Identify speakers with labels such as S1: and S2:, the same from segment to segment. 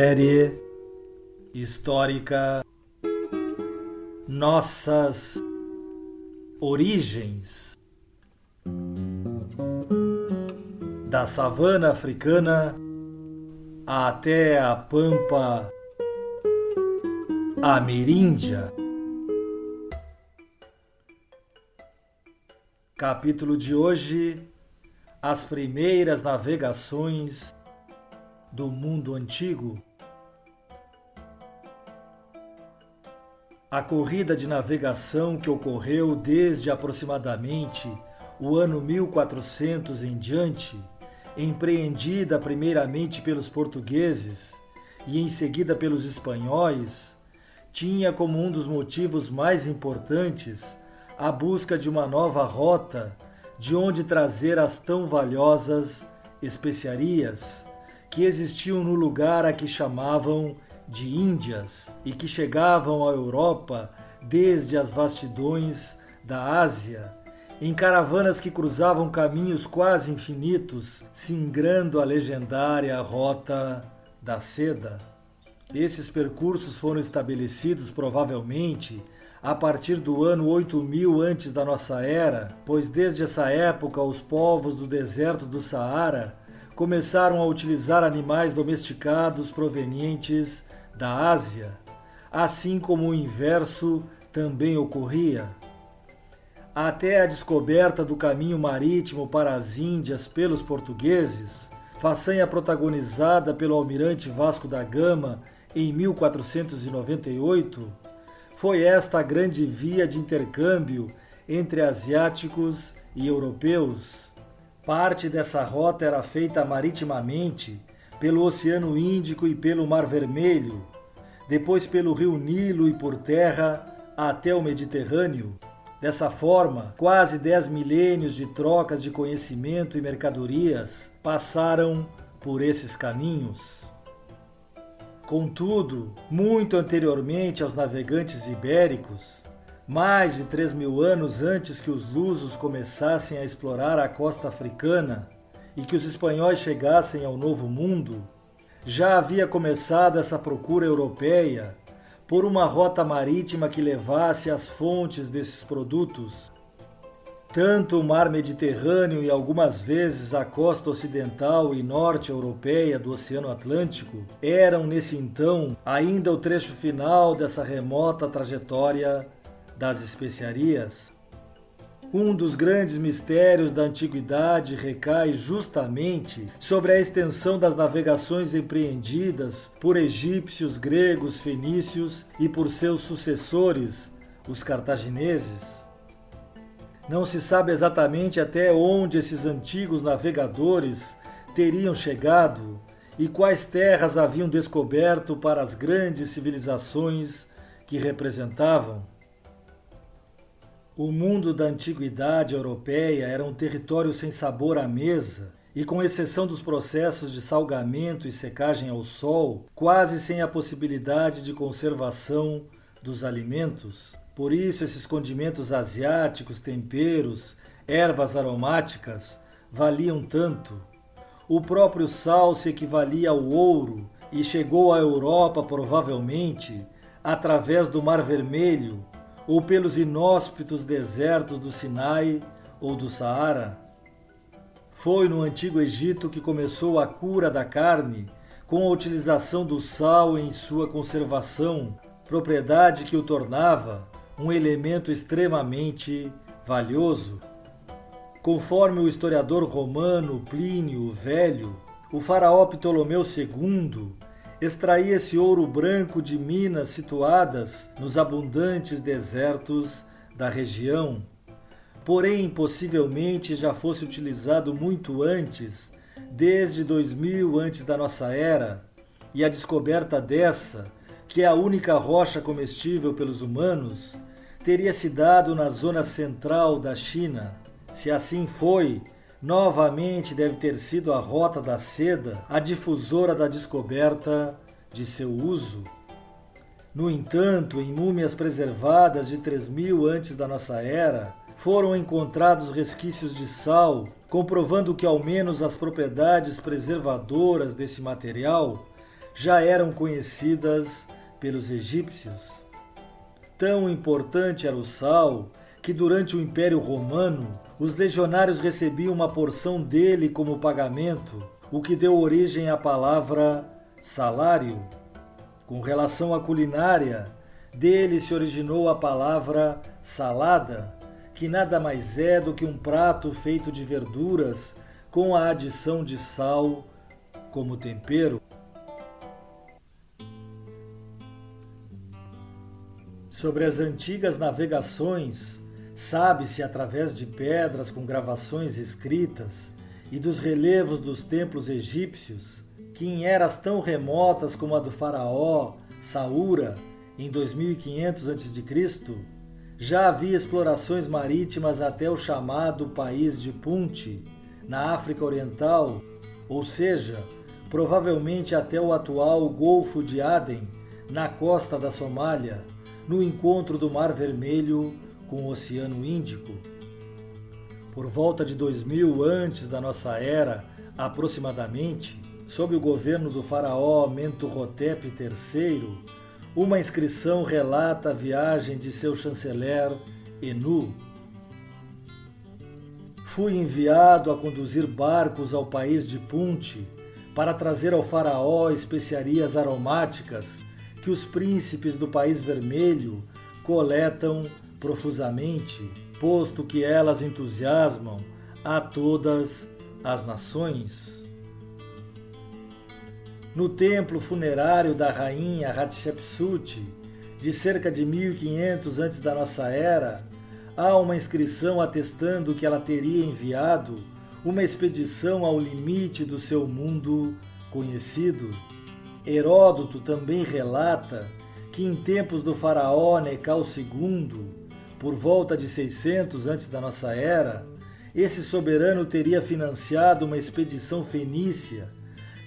S1: Série histórica Nossas Origens da savana africana até a pampa ameríndia. Capítulo de hoje: As primeiras navegações do mundo antigo. A corrida de navegação que ocorreu desde aproximadamente o ano 1400 em diante, empreendida primeiramente pelos portugueses e em seguida pelos espanhóis, tinha como um dos motivos mais importantes a busca de uma nova rota de onde trazer as tão valiosas especiarias que existiam no lugar a que chamavam de Índias e que chegavam à Europa desde as vastidões da Ásia, em caravanas que cruzavam caminhos quase infinitos, singrando a legendária Rota da Seda. Esses percursos foram estabelecidos provavelmente a partir do ano 8000 antes da nossa era, pois desde essa época os povos do deserto do Saara começaram a utilizar animais domesticados provenientes da Ásia, assim como o inverso também ocorria. Até a descoberta do caminho marítimo para as Índias pelos portugueses, façanha protagonizada pelo almirante Vasco da Gama em 1498, foi esta a grande via de intercâmbio entre asiáticos e europeus Parte dessa rota era feita maritimamente pelo Oceano Índico e pelo Mar Vermelho, depois pelo Rio Nilo e por terra até o Mediterrâneo. Dessa forma, quase dez milênios de trocas de conhecimento e mercadorias passaram por esses caminhos. Contudo, muito anteriormente aos navegantes ibéricos, mais de 3 mil anos antes que os lusos começassem a explorar a costa africana e que os espanhóis chegassem ao Novo Mundo, já havia começado essa procura europeia por uma rota marítima que levasse às fontes desses produtos. Tanto o mar Mediterrâneo e algumas vezes a costa ocidental e norte europeia do Oceano Atlântico eram, nesse então, ainda o trecho final dessa remota trajetória das especiarias, um dos grandes mistérios da antiguidade recai justamente sobre a extensão das navegações empreendidas por egípcios, gregos, fenícios e por seus sucessores, os cartagineses. Não se sabe exatamente até onde esses antigos navegadores teriam chegado e quais terras haviam descoberto para as grandes civilizações que representavam. O mundo da antiguidade europeia era um território sem sabor à mesa e, com exceção dos processos de salgamento e secagem ao sol, quase sem a possibilidade de conservação dos alimentos. Por isso, esses condimentos asiáticos, temperos, ervas aromáticas valiam tanto. O próprio sal se equivalia ao ouro e chegou à Europa provavelmente através do Mar Vermelho ou pelos inóspitos desertos do Sinai ou do Saara. Foi no Antigo Egito que começou a cura da carne com a utilização do sal em sua conservação, propriedade que o tornava um elemento extremamente valioso. Conforme o historiador romano Plínio o Velho, o faraó Ptolomeu II extraía esse ouro branco de minas situadas nos abundantes desertos da região. Porém, possivelmente já fosse utilizado muito antes desde 2000 antes da nossa era, e a descoberta dessa, que é a única rocha comestível pelos humanos, teria se dado na zona central da China. Se assim foi, novamente deve ter sido a Rota da Seda a difusora da descoberta de seu uso. No entanto, em múmias preservadas de 3000 antes da nossa era, foram encontrados resquícios de sal, comprovando que ao menos as propriedades preservadoras desse material já eram conhecidas pelos egípcios. Tão importante era o sal que durante o Império Romano os legionários recebiam uma porção dele como pagamento, o que deu origem à palavra salário. Com relação à culinária, dele se originou a palavra salada, que nada mais é do que um prato feito de verduras com a adição de sal como tempero. Sobre as antigas navegações, Sabe-se através de pedras com gravações escritas e dos relevos dos templos egípcios que em eras tão remotas como a do faraó Saúra em 2500 a.C., já havia explorações marítimas até o chamado país de Punti, na África Oriental, ou seja, provavelmente até o atual Golfo de Aden, na costa da Somália, no encontro do Mar Vermelho com o Oceano Índico. Por volta de 2000 antes da nossa era, aproximadamente, sob o governo do faraó Mentuhotep III, uma inscrição relata a viagem de seu chanceler Enu. Fui enviado a conduzir barcos ao país de Punte para trazer ao faraó especiarias aromáticas que os príncipes do país vermelho coletam profusamente, posto que elas entusiasmam a todas as nações. No templo funerário da rainha Hatshepsut, de cerca de 1500 antes da nossa era, há uma inscrição atestando que ela teria enviado uma expedição ao limite do seu mundo conhecido. Heródoto também relata que em tempos do faraó Necau II, por volta de 600 antes da nossa era, esse soberano teria financiado uma expedição fenícia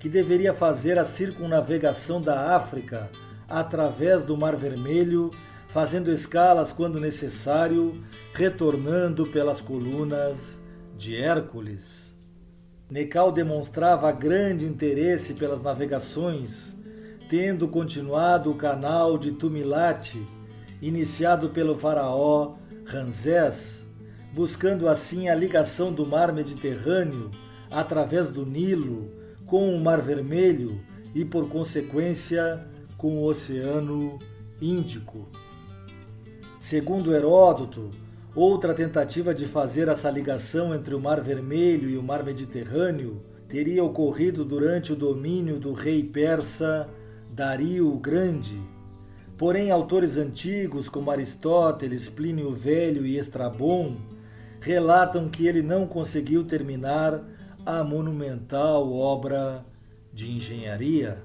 S1: que deveria fazer a circunnavegação da África através do Mar Vermelho, fazendo escalas quando necessário, retornando pelas colunas de Hércules. Necal demonstrava grande interesse pelas navegações, tendo continuado o canal de Tumilate iniciado pelo faraó Ramsés, buscando assim a ligação do mar Mediterrâneo através do Nilo com o Mar Vermelho e, por consequência, com o Oceano Índico. Segundo Heródoto, outra tentativa de fazer essa ligação entre o Mar Vermelho e o Mar Mediterrâneo teria ocorrido durante o domínio do rei persa Dario o Grande Porém, autores antigos como Aristóteles, Plínio Velho e Estrabon relatam que ele não conseguiu terminar a monumental obra de engenharia.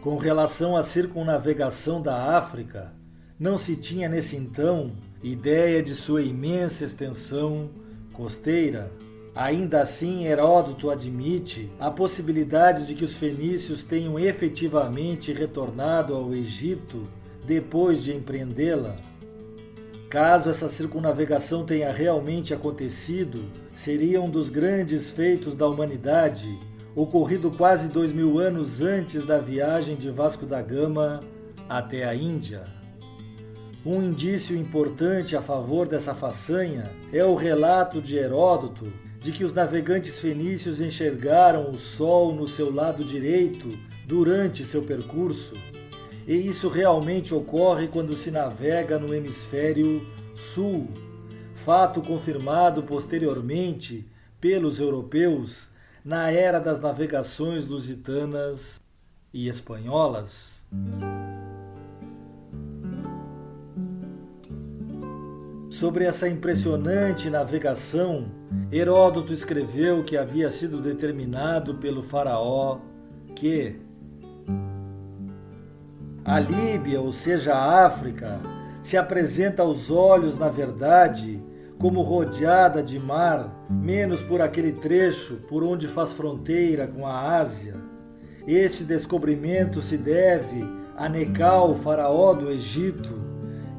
S1: Com relação à circunnavegação da África, não se tinha nesse então ideia de sua imensa extensão costeira. Ainda assim, Heródoto admite a possibilidade de que os fenícios tenham efetivamente retornado ao Egito depois de empreendê-la. Caso essa circunnavegação tenha realmente acontecido, seria um dos grandes feitos da humanidade, ocorrido quase dois mil anos antes da viagem de Vasco da Gama até a Índia. Um indício importante a favor dessa façanha é o relato de Heródoto de que os navegantes fenícios enxergaram o sol no seu lado direito durante seu percurso, e isso realmente ocorre quando se navega no hemisfério sul, fato confirmado posteriormente pelos europeus na era das navegações lusitanas e espanholas. Sobre essa impressionante navegação, Heródoto escreveu que havia sido determinado pelo Faraó que a Líbia, ou seja, a África, se apresenta aos olhos, na verdade, como rodeada de mar, menos por aquele trecho por onde faz fronteira com a Ásia. Este descobrimento se deve a Necal, faraó do Egito,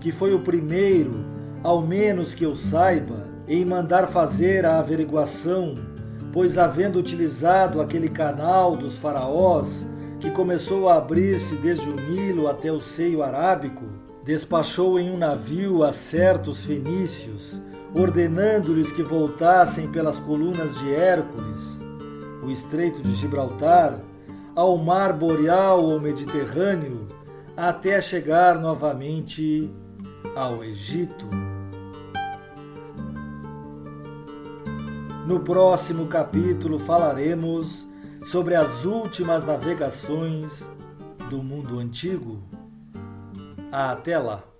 S1: que foi o primeiro ao menos que eu saiba, em mandar fazer a averiguação, pois havendo utilizado aquele canal dos faraós, que começou a abrir-se desde o Nilo até o seio arábico, despachou em um navio a certos fenícios, ordenando-lhes que voltassem pelas colunas de Hércules, o estreito de Gibraltar, ao mar boreal ou Mediterrâneo, até chegar novamente ao Egito. No próximo capítulo falaremos sobre as últimas navegações do mundo antigo. Até lá!